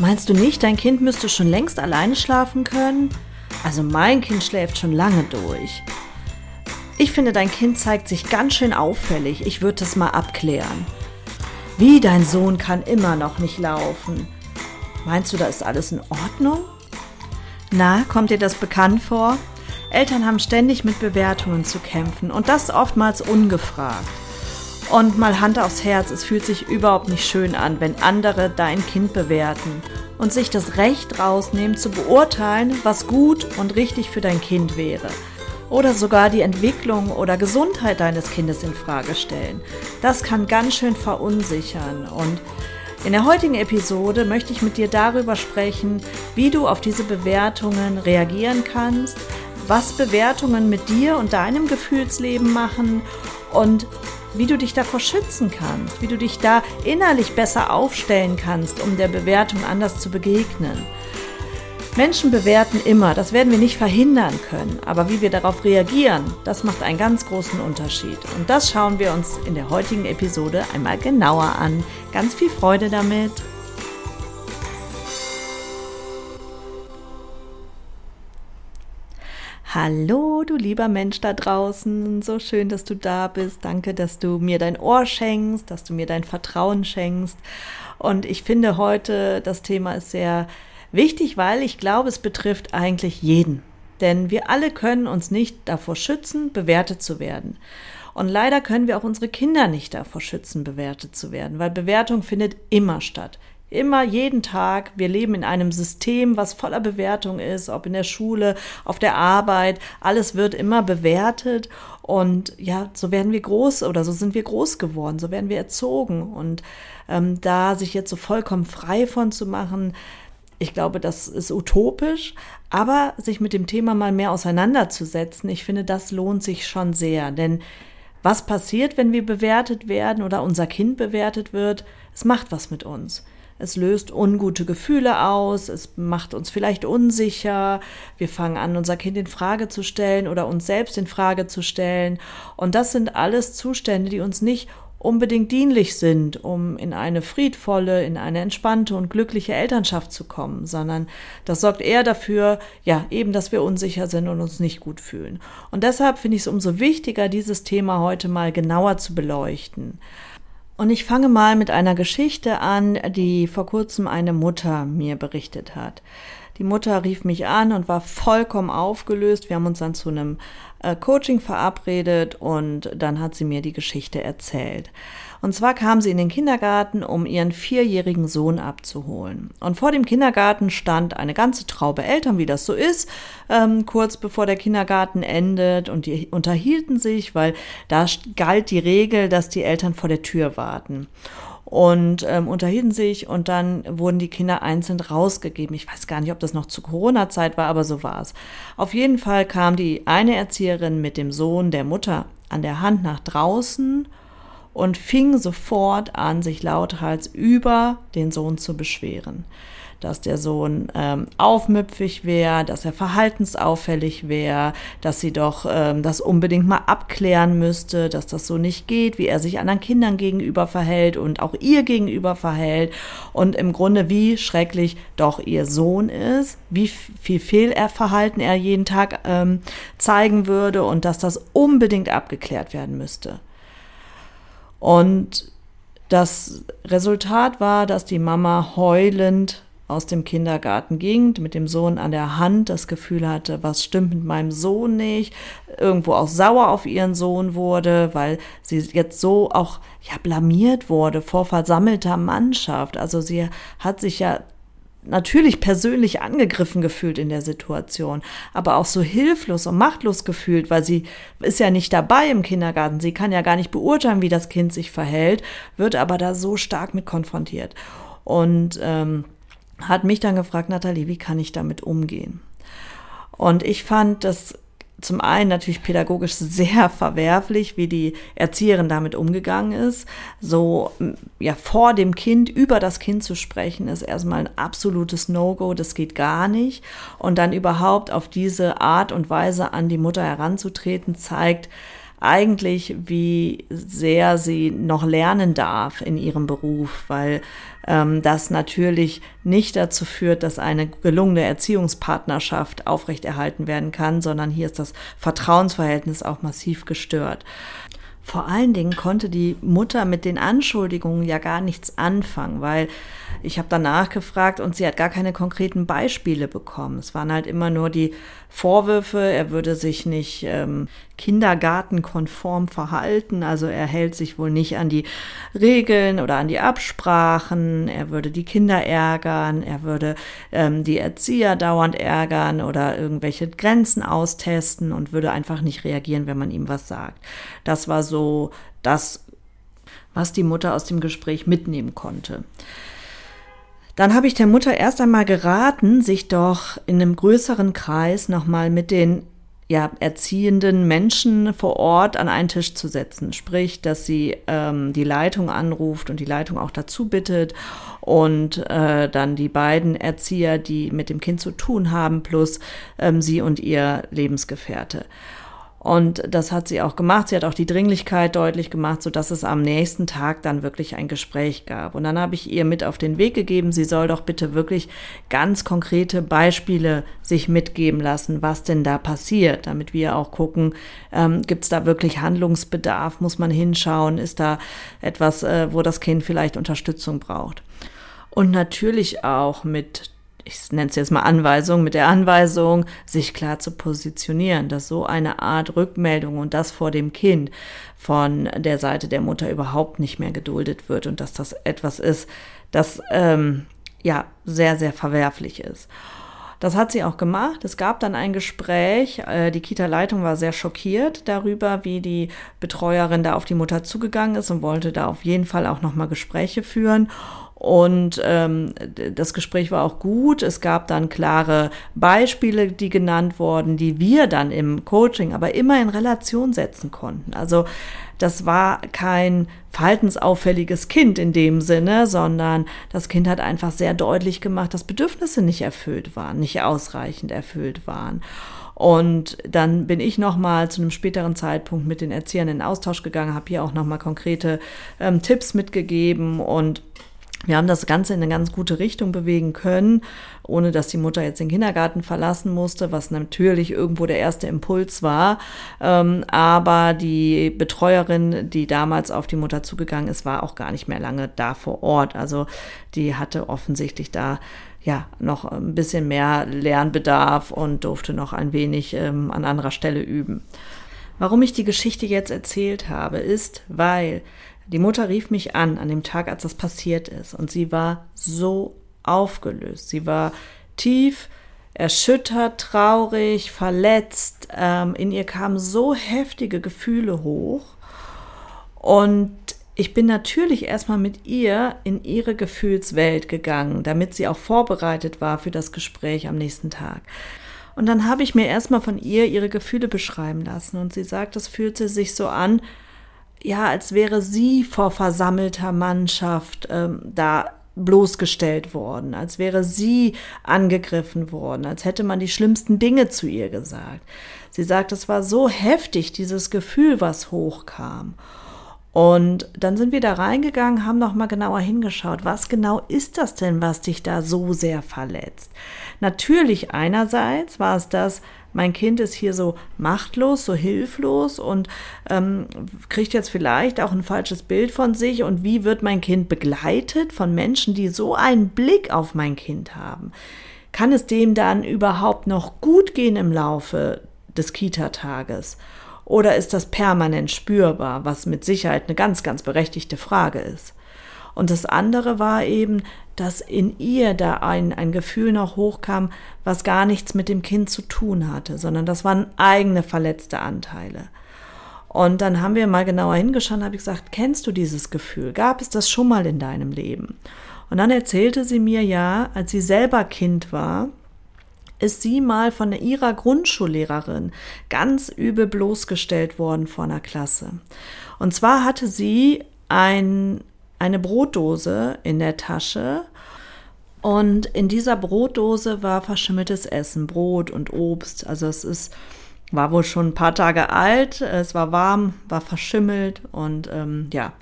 Meinst du nicht, dein Kind müsste schon längst alleine schlafen können? Also mein Kind schläft schon lange durch. Ich finde, dein Kind zeigt sich ganz schön auffällig. Ich würde das mal abklären. Wie dein Sohn kann immer noch nicht laufen. Meinst du, da ist alles in Ordnung? Na, kommt dir das bekannt vor? Eltern haben ständig mit Bewertungen zu kämpfen und das oftmals ungefragt. Und mal Hand aufs Herz, es fühlt sich überhaupt nicht schön an, wenn andere dein Kind bewerten und sich das Recht rausnehmen zu beurteilen, was gut und richtig für dein Kind wäre. Oder sogar die Entwicklung oder Gesundheit deines Kindes in Frage stellen. Das kann ganz schön verunsichern und in der heutigen Episode möchte ich mit dir darüber sprechen, wie du auf diese Bewertungen reagieren kannst, was Bewertungen mit dir und deinem Gefühlsleben machen und wie du dich davor schützen kannst, wie du dich da innerlich besser aufstellen kannst, um der Bewertung anders zu begegnen. Menschen bewerten immer, das werden wir nicht verhindern können, aber wie wir darauf reagieren, das macht einen ganz großen Unterschied. Und das schauen wir uns in der heutigen Episode einmal genauer an. Ganz viel Freude damit! Hallo, du lieber Mensch da draußen. So schön, dass du da bist. Danke, dass du mir dein Ohr schenkst, dass du mir dein Vertrauen schenkst. Und ich finde heute, das Thema ist sehr wichtig, weil ich glaube, es betrifft eigentlich jeden. Denn wir alle können uns nicht davor schützen, bewertet zu werden. Und leider können wir auch unsere Kinder nicht davor schützen, bewertet zu werden, weil Bewertung findet immer statt. Immer jeden Tag. Wir leben in einem System, was voller Bewertung ist, ob in der Schule, auf der Arbeit. Alles wird immer bewertet. Und ja, so werden wir groß oder so sind wir groß geworden, so werden wir erzogen. Und ähm, da sich jetzt so vollkommen frei von zu machen, ich glaube, das ist utopisch, aber sich mit dem Thema mal mehr auseinanderzusetzen, ich finde, das lohnt sich schon sehr. Denn was passiert, wenn wir bewertet werden oder unser Kind bewertet wird? Es macht was mit uns. Es löst ungute Gefühle aus, es macht uns vielleicht unsicher, wir fangen an, unser Kind in Frage zu stellen oder uns selbst in Frage zu stellen. Und das sind alles Zustände, die uns nicht unbedingt dienlich sind, um in eine friedvolle, in eine entspannte und glückliche Elternschaft zu kommen, sondern das sorgt eher dafür, ja, eben, dass wir unsicher sind und uns nicht gut fühlen. Und deshalb finde ich es umso wichtiger, dieses Thema heute mal genauer zu beleuchten. Und ich fange mal mit einer Geschichte an, die vor kurzem eine Mutter mir berichtet hat. Die Mutter rief mich an und war vollkommen aufgelöst. Wir haben uns dann zu einem äh, Coaching verabredet und dann hat sie mir die Geschichte erzählt. Und zwar kam sie in den Kindergarten, um ihren vierjährigen Sohn abzuholen. Und vor dem Kindergarten stand eine ganze Traube Eltern, wie das so ist, ähm, kurz bevor der Kindergarten endet. Und die unterhielten sich, weil da galt die Regel, dass die Eltern vor der Tür warten und ähm, unterhielten sich und dann wurden die Kinder einzeln rausgegeben. Ich weiß gar nicht, ob das noch zu Corona-Zeit war, aber so war es. Auf jeden Fall kam die eine Erzieherin mit dem Sohn der Mutter an der Hand nach draußen und fing sofort an, sich lauthals über den Sohn zu beschweren dass der Sohn ähm, aufmüpfig wäre, dass er verhaltensauffällig wäre, dass sie doch ähm, das unbedingt mal abklären müsste, dass das so nicht geht, wie er sich anderen Kindern gegenüber verhält und auch ihr gegenüber verhält und im Grunde wie schrecklich doch ihr Sohn ist, wie viel Fehlverhalten er jeden Tag ähm, zeigen würde und dass das unbedingt abgeklärt werden müsste. Und das Resultat war, dass die Mama heulend aus dem Kindergarten ging, mit dem Sohn an der Hand, das Gefühl hatte, was stimmt mit meinem Sohn nicht, irgendwo auch sauer auf ihren Sohn wurde, weil sie jetzt so auch ja blamiert wurde vor versammelter Mannschaft. Also sie hat sich ja natürlich persönlich angegriffen gefühlt in der Situation, aber auch so hilflos und machtlos gefühlt, weil sie ist ja nicht dabei im Kindergarten, sie kann ja gar nicht beurteilen, wie das Kind sich verhält, wird aber da so stark mit konfrontiert. Und ähm, hat mich dann gefragt, Nathalie, wie kann ich damit umgehen? Und ich fand das zum einen natürlich pädagogisch sehr verwerflich, wie die Erzieherin damit umgegangen ist. So, ja, vor dem Kind, über das Kind zu sprechen, ist erstmal ein absolutes No-Go, das geht gar nicht. Und dann überhaupt auf diese Art und Weise an die Mutter heranzutreten, zeigt, eigentlich, wie sehr sie noch lernen darf in ihrem Beruf, weil ähm, das natürlich nicht dazu führt, dass eine gelungene Erziehungspartnerschaft aufrechterhalten werden kann, sondern hier ist das Vertrauensverhältnis auch massiv gestört. Vor allen Dingen konnte die Mutter mit den Anschuldigungen ja gar nichts anfangen, weil ich habe danach gefragt und sie hat gar keine konkreten Beispiele bekommen. Es waren halt immer nur die Vorwürfe, er würde sich nicht ähm, kindergartenkonform verhalten, also er hält sich wohl nicht an die Regeln oder an die Absprachen, er würde die Kinder ärgern, er würde ähm, die Erzieher dauernd ärgern oder irgendwelche Grenzen austesten und würde einfach nicht reagieren, wenn man ihm was sagt. Das war so das, was die Mutter aus dem Gespräch mitnehmen konnte. Dann habe ich der Mutter erst einmal geraten, sich doch in einem größeren Kreis nochmal mit den ja, erziehenden Menschen vor Ort an einen Tisch zu setzen. Sprich, dass sie ähm, die Leitung anruft und die Leitung auch dazu bittet und äh, dann die beiden Erzieher, die mit dem Kind zu tun haben, plus ähm, sie und ihr Lebensgefährte. Und das hat sie auch gemacht. Sie hat auch die Dringlichkeit deutlich gemacht, so dass es am nächsten Tag dann wirklich ein Gespräch gab. Und dann habe ich ihr mit auf den Weg gegeben, sie soll doch bitte wirklich ganz konkrete Beispiele sich mitgeben lassen, was denn da passiert, damit wir auch gucken, ähm, gibt es da wirklich Handlungsbedarf, muss man hinschauen, ist da etwas, äh, wo das Kind vielleicht Unterstützung braucht. Und natürlich auch mit ich nenne es jetzt mal Anweisung, mit der Anweisung, sich klar zu positionieren, dass so eine Art Rückmeldung und das vor dem Kind von der Seite der Mutter überhaupt nicht mehr geduldet wird und dass das etwas ist, das ähm, ja sehr, sehr verwerflich ist. Das hat sie auch gemacht. Es gab dann ein Gespräch. Äh, die Kita-Leitung war sehr schockiert darüber, wie die Betreuerin da auf die Mutter zugegangen ist und wollte da auf jeden Fall auch nochmal Gespräche führen. Und ähm, das Gespräch war auch gut. Es gab dann klare Beispiele, die genannt wurden, die wir dann im Coaching aber immer in Relation setzen konnten. Also das war kein verhaltensauffälliges Kind in dem Sinne, sondern das Kind hat einfach sehr deutlich gemacht, dass Bedürfnisse nicht erfüllt waren, nicht ausreichend erfüllt waren. Und dann bin ich nochmal zu einem späteren Zeitpunkt mit den Erziehern in Austausch gegangen, habe hier auch nochmal konkrete ähm, Tipps mitgegeben und wir haben das Ganze in eine ganz gute Richtung bewegen können, ohne dass die Mutter jetzt den Kindergarten verlassen musste, was natürlich irgendwo der erste Impuls war. Ähm, aber die Betreuerin, die damals auf die Mutter zugegangen ist, war auch gar nicht mehr lange da vor Ort. Also die hatte offensichtlich da ja noch ein bisschen mehr Lernbedarf und durfte noch ein wenig ähm, an anderer Stelle üben. Warum ich die Geschichte jetzt erzählt habe, ist, weil die Mutter rief mich an an dem Tag, als das passiert ist, und sie war so aufgelöst. Sie war tief erschüttert, traurig, verletzt. Ähm, in ihr kamen so heftige Gefühle hoch. Und ich bin natürlich erstmal mit ihr in ihre Gefühlswelt gegangen, damit sie auch vorbereitet war für das Gespräch am nächsten Tag. Und dann habe ich mir erstmal von ihr ihre Gefühle beschreiben lassen. Und sie sagt, es fühlte sich so an, ja, als wäre sie vor versammelter Mannschaft ähm, da bloßgestellt worden, als wäre sie angegriffen worden, als hätte man die schlimmsten Dinge zu ihr gesagt. Sie sagt, es war so heftig, dieses Gefühl, was hochkam. Und dann sind wir da reingegangen, haben noch mal genauer hingeschaut, was genau ist das denn, was dich da so sehr verletzt? Natürlich einerseits war es das, mein Kind ist hier so machtlos, so hilflos und ähm, kriegt jetzt vielleicht auch ein falsches Bild von sich. Und wie wird mein Kind begleitet von Menschen, die so einen Blick auf mein Kind haben? Kann es dem dann überhaupt noch gut gehen im Laufe des Kita-Tages? Oder ist das permanent spürbar, was mit Sicherheit eine ganz, ganz berechtigte Frage ist? Und das andere war eben, dass in ihr da ein, ein Gefühl noch hochkam, was gar nichts mit dem Kind zu tun hatte, sondern das waren eigene verletzte Anteile. Und dann haben wir mal genauer hingeschaut und habe ich gesagt, kennst du dieses Gefühl? Gab es das schon mal in deinem Leben? Und dann erzählte sie mir ja, als sie selber Kind war, ist sie mal von ihrer Grundschullehrerin ganz übel bloßgestellt worden vor einer Klasse. Und zwar hatte sie ein, eine Brotdose in der Tasche und in dieser Brotdose war verschimmeltes Essen, Brot und Obst. Also es ist, war wohl schon ein paar Tage alt, es war warm, war verschimmelt und ähm, ja,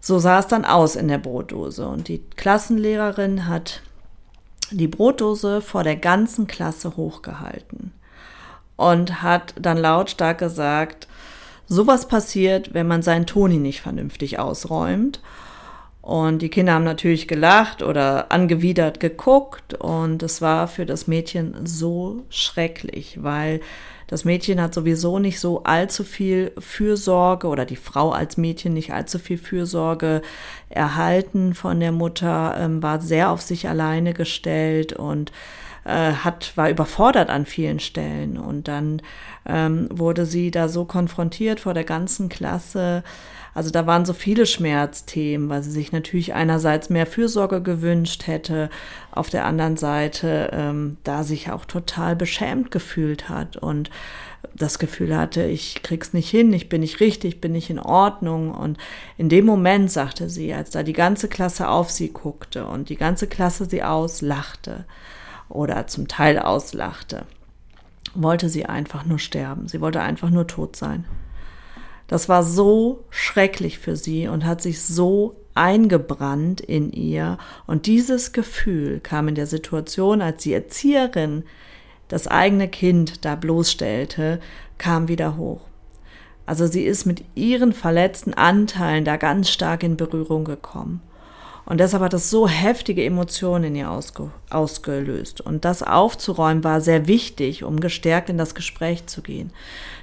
so sah es dann aus in der Brotdose. Und die Klassenlehrerin hat die Brotdose vor der ganzen Klasse hochgehalten und hat dann lautstark gesagt, sowas passiert, wenn man seinen Toni nicht vernünftig ausräumt. Und die Kinder haben natürlich gelacht oder angewidert geguckt und es war für das Mädchen so schrecklich, weil das Mädchen hat sowieso nicht so allzu viel Fürsorge oder die Frau als Mädchen nicht allzu viel Fürsorge erhalten von der Mutter, ähm, war sehr auf sich alleine gestellt und äh, hat, war überfordert an vielen Stellen. Und dann ähm, wurde sie da so konfrontiert vor der ganzen Klasse. Also da waren so viele Schmerzthemen, weil sie sich natürlich einerseits mehr Fürsorge gewünscht hätte, auf der anderen Seite ähm, da sich auch total beschämt gefühlt hat und das Gefühl hatte, ich krieg's nicht hin, ich bin nicht richtig, bin nicht in Ordnung. Und in dem Moment, sagte sie, als da die ganze Klasse auf sie guckte und die ganze Klasse sie auslachte oder zum Teil auslachte, wollte sie einfach nur sterben. Sie wollte einfach nur tot sein. Das war so schrecklich für sie und hat sich so eingebrannt in ihr. Und dieses Gefühl kam in der Situation, als die Erzieherin das eigene Kind da bloßstellte, kam wieder hoch. Also sie ist mit ihren verletzten Anteilen da ganz stark in Berührung gekommen. Und deshalb hat das so heftige Emotionen in ihr ausge ausgelöst. Und das aufzuräumen war sehr wichtig, um gestärkt in das Gespräch zu gehen.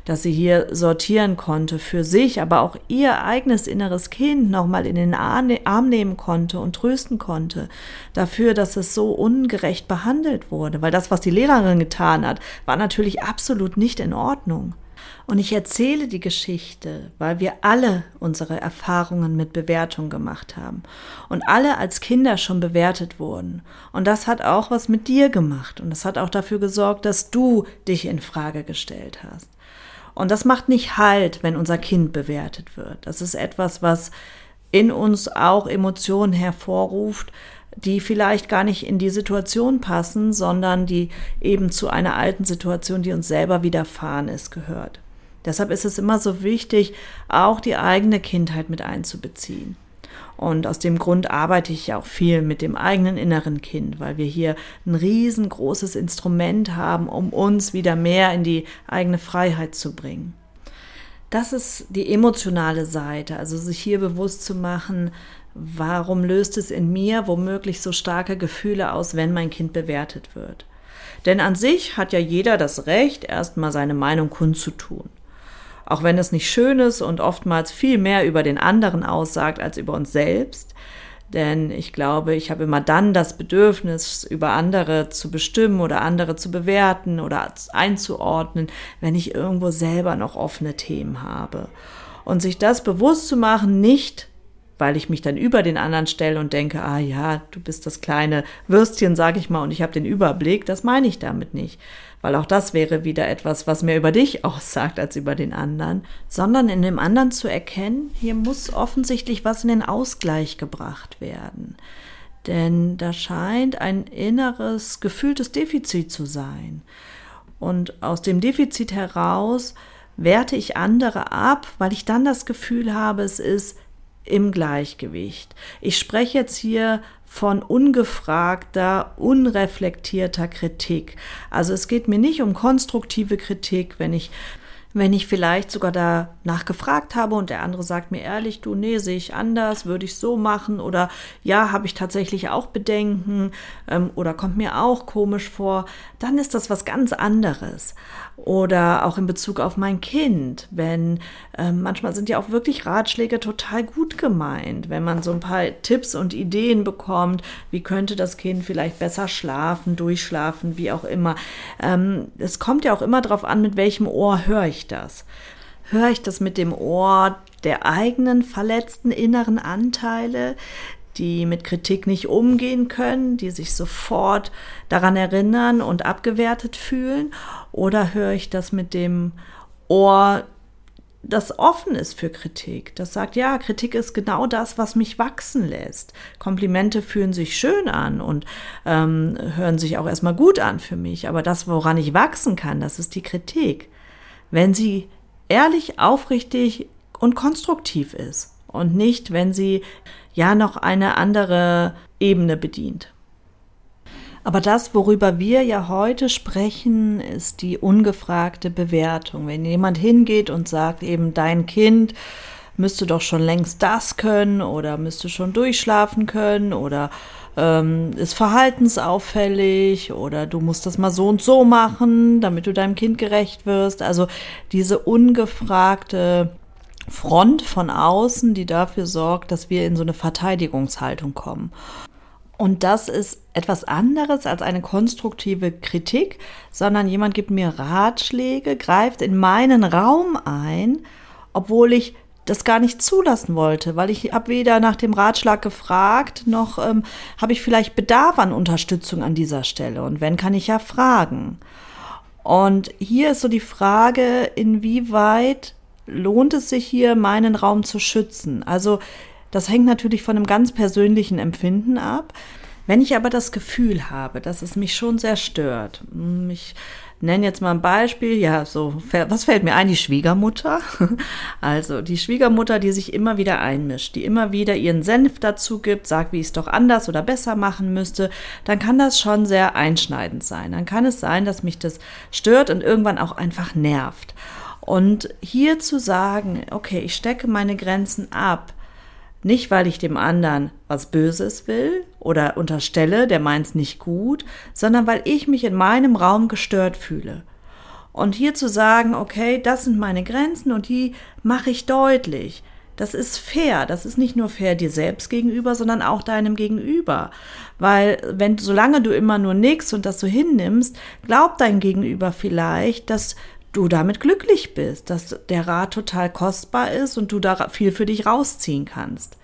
Dass sie hier sortieren konnte für sich, aber auch ihr eigenes inneres Kind nochmal in den Arm nehmen konnte und trösten konnte. Dafür, dass es so ungerecht behandelt wurde. Weil das, was die Lehrerin getan hat, war natürlich absolut nicht in Ordnung. Und ich erzähle die Geschichte, weil wir alle unsere Erfahrungen mit Bewertung gemacht haben und alle als Kinder schon bewertet wurden. Und das hat auch was mit dir gemacht und das hat auch dafür gesorgt, dass du dich in Frage gestellt hast. Und das macht nicht Halt, wenn unser Kind bewertet wird. Das ist etwas, was in uns auch Emotionen hervorruft, die vielleicht gar nicht in die Situation passen, sondern die eben zu einer alten Situation, die uns selber widerfahren ist, gehört. Deshalb ist es immer so wichtig, auch die eigene Kindheit mit einzubeziehen. Und aus dem Grund arbeite ich auch viel mit dem eigenen inneren Kind, weil wir hier ein riesengroßes Instrument haben, um uns wieder mehr in die eigene Freiheit zu bringen. Das ist die emotionale Seite, also sich hier bewusst zu machen, warum löst es in mir womöglich so starke Gefühle aus, wenn mein Kind bewertet wird. Denn an sich hat ja jeder das Recht, erstmal seine Meinung kundzutun auch wenn es nicht schön ist und oftmals viel mehr über den anderen aussagt als über uns selbst. Denn ich glaube, ich habe immer dann das Bedürfnis, über andere zu bestimmen oder andere zu bewerten oder einzuordnen, wenn ich irgendwo selber noch offene Themen habe. Und sich das bewusst zu machen, nicht weil ich mich dann über den anderen stelle und denke, ah ja, du bist das kleine Würstchen, sag ich mal, und ich habe den Überblick, das meine ich damit nicht, weil auch das wäre wieder etwas, was mehr über dich aussagt als über den anderen, sondern in dem anderen zu erkennen, hier muss offensichtlich was in den Ausgleich gebracht werden. Denn da scheint ein inneres, gefühltes Defizit zu sein. Und aus dem Defizit heraus werte ich andere ab, weil ich dann das Gefühl habe, es ist im Gleichgewicht. Ich spreche jetzt hier von ungefragter, unreflektierter Kritik. Also es geht mir nicht um konstruktive Kritik, wenn ich wenn ich vielleicht sogar danach gefragt habe und der andere sagt mir ehrlich, du, nee, sehe ich anders, würde ich so machen oder ja, habe ich tatsächlich auch Bedenken ähm, oder kommt mir auch komisch vor, dann ist das was ganz anderes. Oder auch in Bezug auf mein Kind, wenn ähm, manchmal sind ja auch wirklich Ratschläge total gut gemeint, wenn man so ein paar Tipps und Ideen bekommt, wie könnte das Kind vielleicht besser schlafen, durchschlafen, wie auch immer. Ähm, es kommt ja auch immer darauf an, mit welchem Ohr höre ich das? Höre ich das mit dem Ohr der eigenen verletzten inneren Anteile, die mit Kritik nicht umgehen können, die sich sofort daran erinnern und abgewertet fühlen? Oder höre ich das mit dem Ohr, das offen ist für Kritik, das sagt, ja, Kritik ist genau das, was mich wachsen lässt. Komplimente fühlen sich schön an und ähm, hören sich auch erstmal gut an für mich, aber das, woran ich wachsen kann, das ist die Kritik. Wenn sie ehrlich, aufrichtig und konstruktiv ist und nicht, wenn sie ja noch eine andere Ebene bedient. Aber das, worüber wir ja heute sprechen, ist die ungefragte Bewertung. Wenn jemand hingeht und sagt, eben dein Kind müsste doch schon längst das können oder müsste schon durchschlafen können oder ähm, ist verhaltensauffällig oder du musst das mal so und so machen, damit du deinem Kind gerecht wirst. Also diese ungefragte Front von außen, die dafür sorgt, dass wir in so eine Verteidigungshaltung kommen. Und das ist etwas anderes als eine konstruktive Kritik, sondern jemand gibt mir Ratschläge, greift in meinen Raum ein, obwohl ich das gar nicht zulassen wollte, weil ich habe weder nach dem Ratschlag gefragt, noch ähm, habe ich vielleicht Bedarf an Unterstützung an dieser Stelle. Und wenn, kann ich ja fragen. Und hier ist so die Frage, inwieweit lohnt es sich hier, meinen Raum zu schützen? Also das hängt natürlich von einem ganz persönlichen Empfinden ab. Wenn ich aber das Gefühl habe, dass es mich schon sehr stört, hm, ich nenne jetzt mal ein Beispiel, ja, so, was fällt mir ein? Die Schwiegermutter. Also die Schwiegermutter, die sich immer wieder einmischt, die immer wieder ihren Senf dazu gibt, sagt, wie ich es doch anders oder besser machen müsste, dann kann das schon sehr einschneidend sein. Dann kann es sein, dass mich das stört und irgendwann auch einfach nervt. Und hier zu sagen, okay, ich stecke meine Grenzen ab, nicht, weil ich dem anderen was Böses will oder unterstelle, der meint's nicht gut, sondern weil ich mich in meinem Raum gestört fühle. Und hier zu sagen, okay, das sind meine Grenzen und die mache ich deutlich. Das ist fair. Das ist nicht nur fair dir selbst gegenüber, sondern auch deinem Gegenüber. Weil wenn, solange du immer nur nix und das so hinnimmst, glaubt dein Gegenüber vielleicht, dass du damit glücklich bist, dass der Rat total kostbar ist und du da viel für dich rausziehen kannst.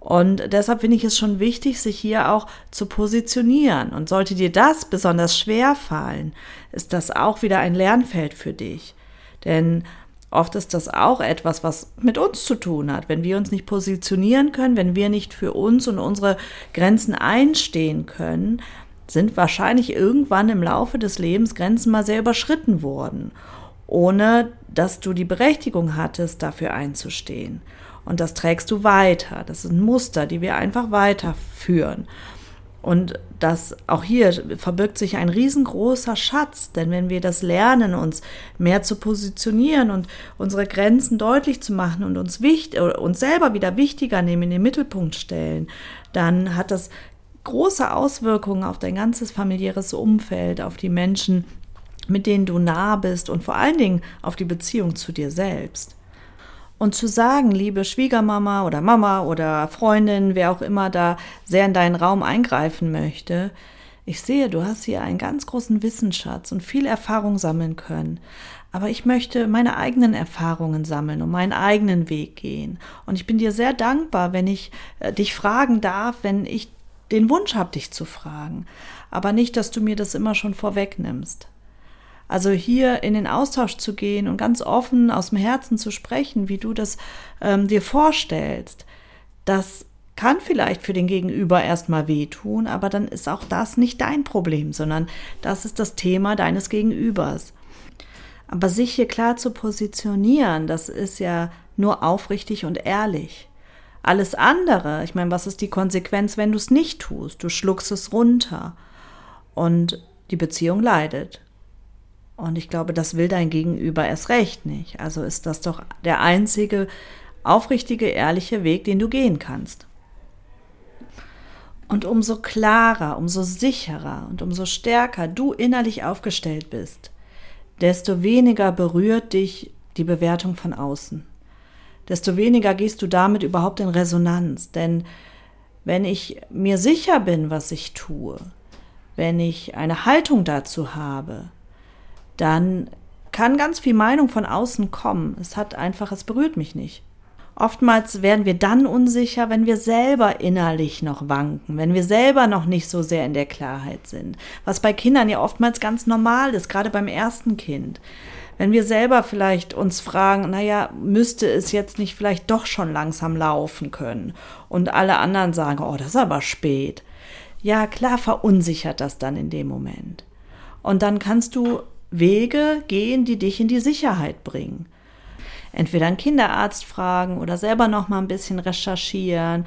Und deshalb finde ich es schon wichtig, sich hier auch zu positionieren. Und sollte dir das besonders schwer fallen, ist das auch wieder ein Lernfeld für dich. Denn oft ist das auch etwas, was mit uns zu tun hat. Wenn wir uns nicht positionieren können, wenn wir nicht für uns und unsere Grenzen einstehen können, sind wahrscheinlich irgendwann im Laufe des Lebens Grenzen mal sehr überschritten worden, ohne dass du die Berechtigung hattest, dafür einzustehen. Und das trägst du weiter. Das ist ein Muster, die wir einfach weiterführen. Und das auch hier verbirgt sich ein riesengroßer Schatz, denn wenn wir das lernen, uns mehr zu positionieren und unsere Grenzen deutlich zu machen und uns, wichtig, uns selber wieder wichtiger nehmen, in den Mittelpunkt stellen, dann hat das große Auswirkungen auf dein ganzes familiäres Umfeld, auf die Menschen, mit denen du nah bist und vor allen Dingen auf die Beziehung zu dir selbst. Und zu sagen, liebe Schwiegermama oder Mama oder Freundin, wer auch immer da sehr in deinen Raum eingreifen möchte, ich sehe, du hast hier einen ganz großen Wissensschatz und viel Erfahrung sammeln können. Aber ich möchte meine eigenen Erfahrungen sammeln und meinen eigenen Weg gehen. Und ich bin dir sehr dankbar, wenn ich äh, dich fragen darf, wenn ich den Wunsch habe, dich zu fragen, aber nicht, dass du mir das immer schon vorwegnimmst. Also hier in den Austausch zu gehen und ganz offen aus dem Herzen zu sprechen, wie du das ähm, dir vorstellst, das kann vielleicht für den Gegenüber erstmal wehtun, aber dann ist auch das nicht dein Problem, sondern das ist das Thema deines Gegenübers. Aber sich hier klar zu positionieren, das ist ja nur aufrichtig und ehrlich. Alles andere, ich meine, was ist die Konsequenz, wenn du es nicht tust? Du schluckst es runter und die Beziehung leidet. Und ich glaube, das will dein Gegenüber erst recht nicht. Also ist das doch der einzige aufrichtige, ehrliche Weg, den du gehen kannst. Und umso klarer, umso sicherer und umso stärker du innerlich aufgestellt bist, desto weniger berührt dich die Bewertung von außen desto weniger gehst du damit überhaupt in Resonanz. Denn wenn ich mir sicher bin, was ich tue, wenn ich eine Haltung dazu habe, dann kann ganz viel Meinung von außen kommen. Es hat einfach, es berührt mich nicht. Oftmals werden wir dann unsicher, wenn wir selber innerlich noch wanken, wenn wir selber noch nicht so sehr in der Klarheit sind. Was bei Kindern ja oftmals ganz normal ist, gerade beim ersten Kind. Wenn wir selber vielleicht uns fragen, naja, müsste es jetzt nicht vielleicht doch schon langsam laufen können? Und alle anderen sagen, oh, das ist aber spät. Ja, klar verunsichert das dann in dem Moment. Und dann kannst du Wege gehen, die dich in die Sicherheit bringen entweder einen Kinderarzt fragen oder selber noch mal ein bisschen recherchieren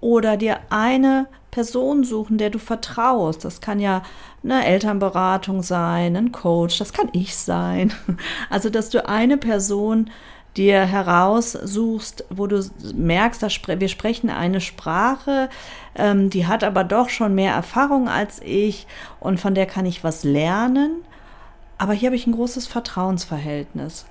oder dir eine Person suchen, der du vertraust. Das kann ja eine Elternberatung sein, ein Coach, das kann ich sein. Also, dass du eine Person dir heraussuchst, wo du merkst, dass wir sprechen eine Sprache, ähm, die hat aber doch schon mehr Erfahrung als ich und von der kann ich was lernen. Aber hier habe ich ein großes Vertrauensverhältnis.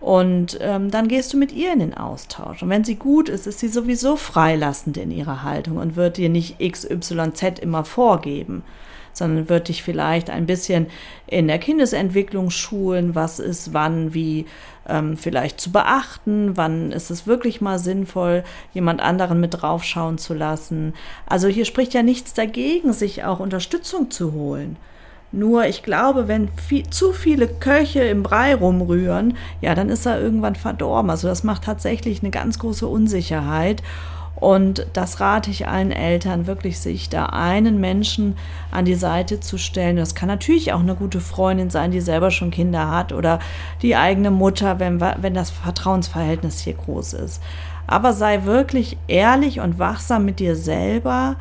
Und ähm, dann gehst du mit ihr in den Austausch. Und wenn sie gut ist, ist sie sowieso freilassend in ihrer Haltung und wird dir nicht XYZ immer vorgeben, sondern wird dich vielleicht ein bisschen in der Kindesentwicklung schulen, was ist wann, wie ähm, vielleicht zu beachten, wann ist es wirklich mal sinnvoll, jemand anderen mit draufschauen zu lassen. Also hier spricht ja nichts dagegen, sich auch Unterstützung zu holen. Nur ich glaube, wenn viel, zu viele Köche im Brei rumrühren, ja, dann ist er irgendwann verdorben. Also das macht tatsächlich eine ganz große Unsicherheit. Und das rate ich allen Eltern, wirklich sich da einen Menschen an die Seite zu stellen. Das kann natürlich auch eine gute Freundin sein, die selber schon Kinder hat oder die eigene Mutter, wenn, wenn das Vertrauensverhältnis hier groß ist. Aber sei wirklich ehrlich und wachsam mit dir selber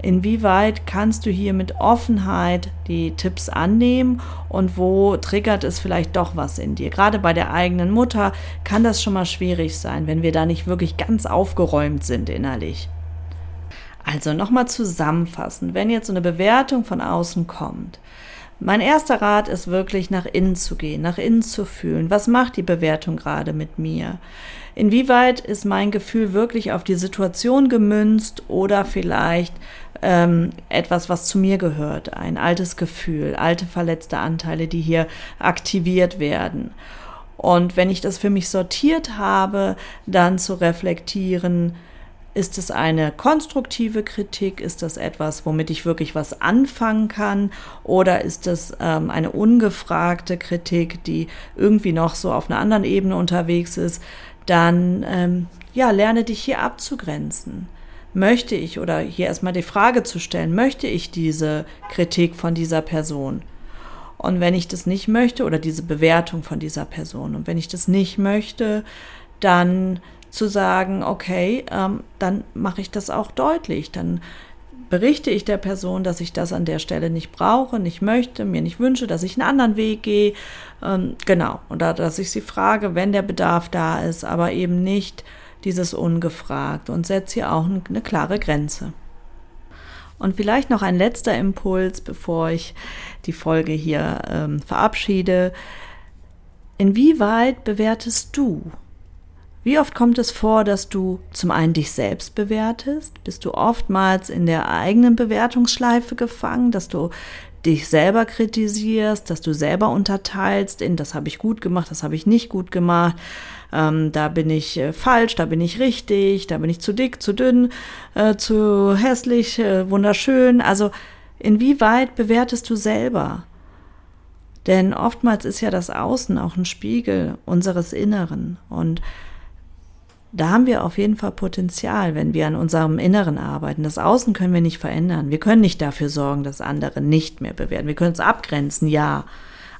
Inwieweit kannst du hier mit Offenheit die Tipps annehmen und wo triggert es vielleicht doch was in dir? Gerade bei der eigenen Mutter kann das schon mal schwierig sein, wenn wir da nicht wirklich ganz aufgeräumt sind innerlich. Also nochmal zusammenfassen, wenn jetzt so eine Bewertung von außen kommt. Mein erster Rat ist wirklich nach innen zu gehen, nach innen zu fühlen. Was macht die Bewertung gerade mit mir? Inwieweit ist mein Gefühl wirklich auf die Situation gemünzt oder vielleicht ähm, etwas, was zu mir gehört, ein altes Gefühl, alte verletzte Anteile, die hier aktiviert werden. Und wenn ich das für mich sortiert habe, dann zu reflektieren, ist es eine konstruktive Kritik? Ist das etwas, womit ich wirklich was anfangen kann? Oder ist es ähm, eine ungefragte Kritik, die irgendwie noch so auf einer anderen Ebene unterwegs ist? Dann ähm, ja, lerne dich hier abzugrenzen möchte ich oder hier erstmal die Frage zu stellen, möchte ich diese Kritik von dieser Person? Und wenn ich das nicht möchte oder diese Bewertung von dieser Person und wenn ich das nicht möchte, dann zu sagen, okay, ähm, dann mache ich das auch deutlich, dann berichte ich der Person, dass ich das an der Stelle nicht brauche, nicht möchte, mir nicht wünsche, dass ich einen anderen Weg gehe. Ähm, genau. Oder dass ich sie frage, wenn der Bedarf da ist, aber eben nicht dieses ungefragt und setze hier auch eine klare Grenze. Und vielleicht noch ein letzter Impuls, bevor ich die Folge hier ähm, verabschiede. Inwieweit bewertest du? Wie oft kommt es vor, dass du zum einen dich selbst bewertest? Bist du oftmals in der eigenen Bewertungsschleife gefangen, dass du dich selber kritisierst, dass du selber unterteilst in das habe ich gut gemacht, das habe ich nicht gut gemacht, ähm, da bin ich äh, falsch, da bin ich richtig, da bin ich zu dick, zu dünn, äh, zu hässlich, äh, wunderschön. Also inwieweit bewertest du selber? Denn oftmals ist ja das Außen auch ein Spiegel unseres Inneren und da haben wir auf jeden Fall Potenzial, wenn wir an unserem Inneren arbeiten. Das Außen können wir nicht verändern. Wir können nicht dafür sorgen, dass andere nicht mehr bewerten. Wir können es abgrenzen, ja.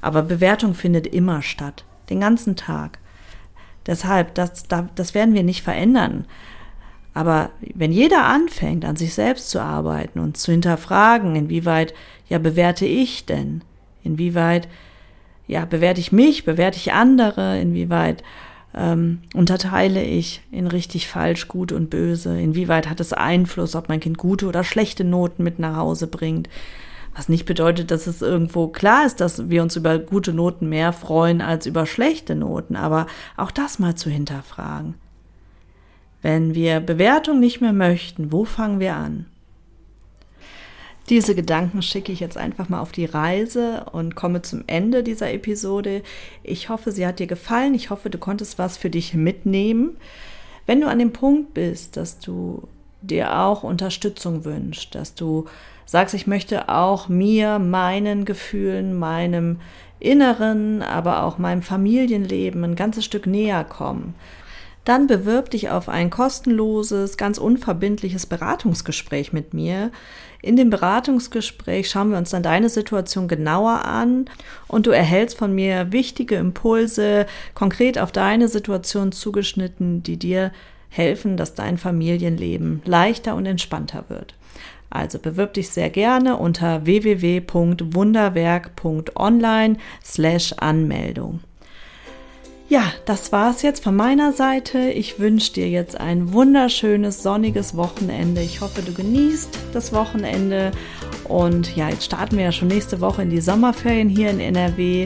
Aber Bewertung findet immer statt. Den ganzen Tag. Deshalb, das, das werden wir nicht verändern. Aber wenn jeder anfängt, an sich selbst zu arbeiten und zu hinterfragen, inwieweit, ja, bewerte ich denn? Inwieweit, ja, bewerte ich mich, bewerte ich andere? Inwieweit ähm, unterteile ich in richtig, falsch, gut und böse? Inwieweit hat es Einfluss, ob mein Kind gute oder schlechte Noten mit nach Hause bringt? Was nicht bedeutet, dass es irgendwo klar ist, dass wir uns über gute Noten mehr freuen als über schlechte Noten, aber auch das mal zu hinterfragen. Wenn wir Bewertung nicht mehr möchten, wo fangen wir an? Diese Gedanken schicke ich jetzt einfach mal auf die Reise und komme zum Ende dieser Episode. Ich hoffe, sie hat dir gefallen. Ich hoffe, du konntest was für dich mitnehmen. Wenn du an dem Punkt bist, dass du dir auch Unterstützung wünschst, dass du sagst, ich möchte auch mir, meinen Gefühlen, meinem Inneren, aber auch meinem Familienleben ein ganzes Stück näher kommen, dann bewirb dich auf ein kostenloses, ganz unverbindliches Beratungsgespräch mit mir. In dem Beratungsgespräch schauen wir uns dann deine Situation genauer an und du erhältst von mir wichtige Impulse, konkret auf deine Situation zugeschnitten, die dir helfen, dass dein Familienleben leichter und entspannter wird. Also bewirb dich sehr gerne unter www.wunderwerk.online slash Anmeldung. Ja, das war es jetzt von meiner Seite. Ich wünsche dir jetzt ein wunderschönes, sonniges Wochenende. Ich hoffe, du genießt das Wochenende. Und ja, jetzt starten wir ja schon nächste Woche in die Sommerferien hier in NRW.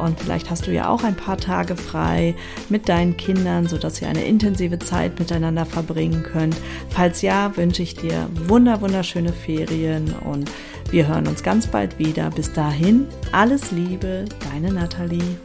Und vielleicht hast du ja auch ein paar Tage frei mit deinen Kindern, sodass ihr eine intensive Zeit miteinander verbringen könnt. Falls ja, wünsche ich dir wunder, wunderschöne Ferien und wir hören uns ganz bald wieder. Bis dahin, alles Liebe, deine Nathalie.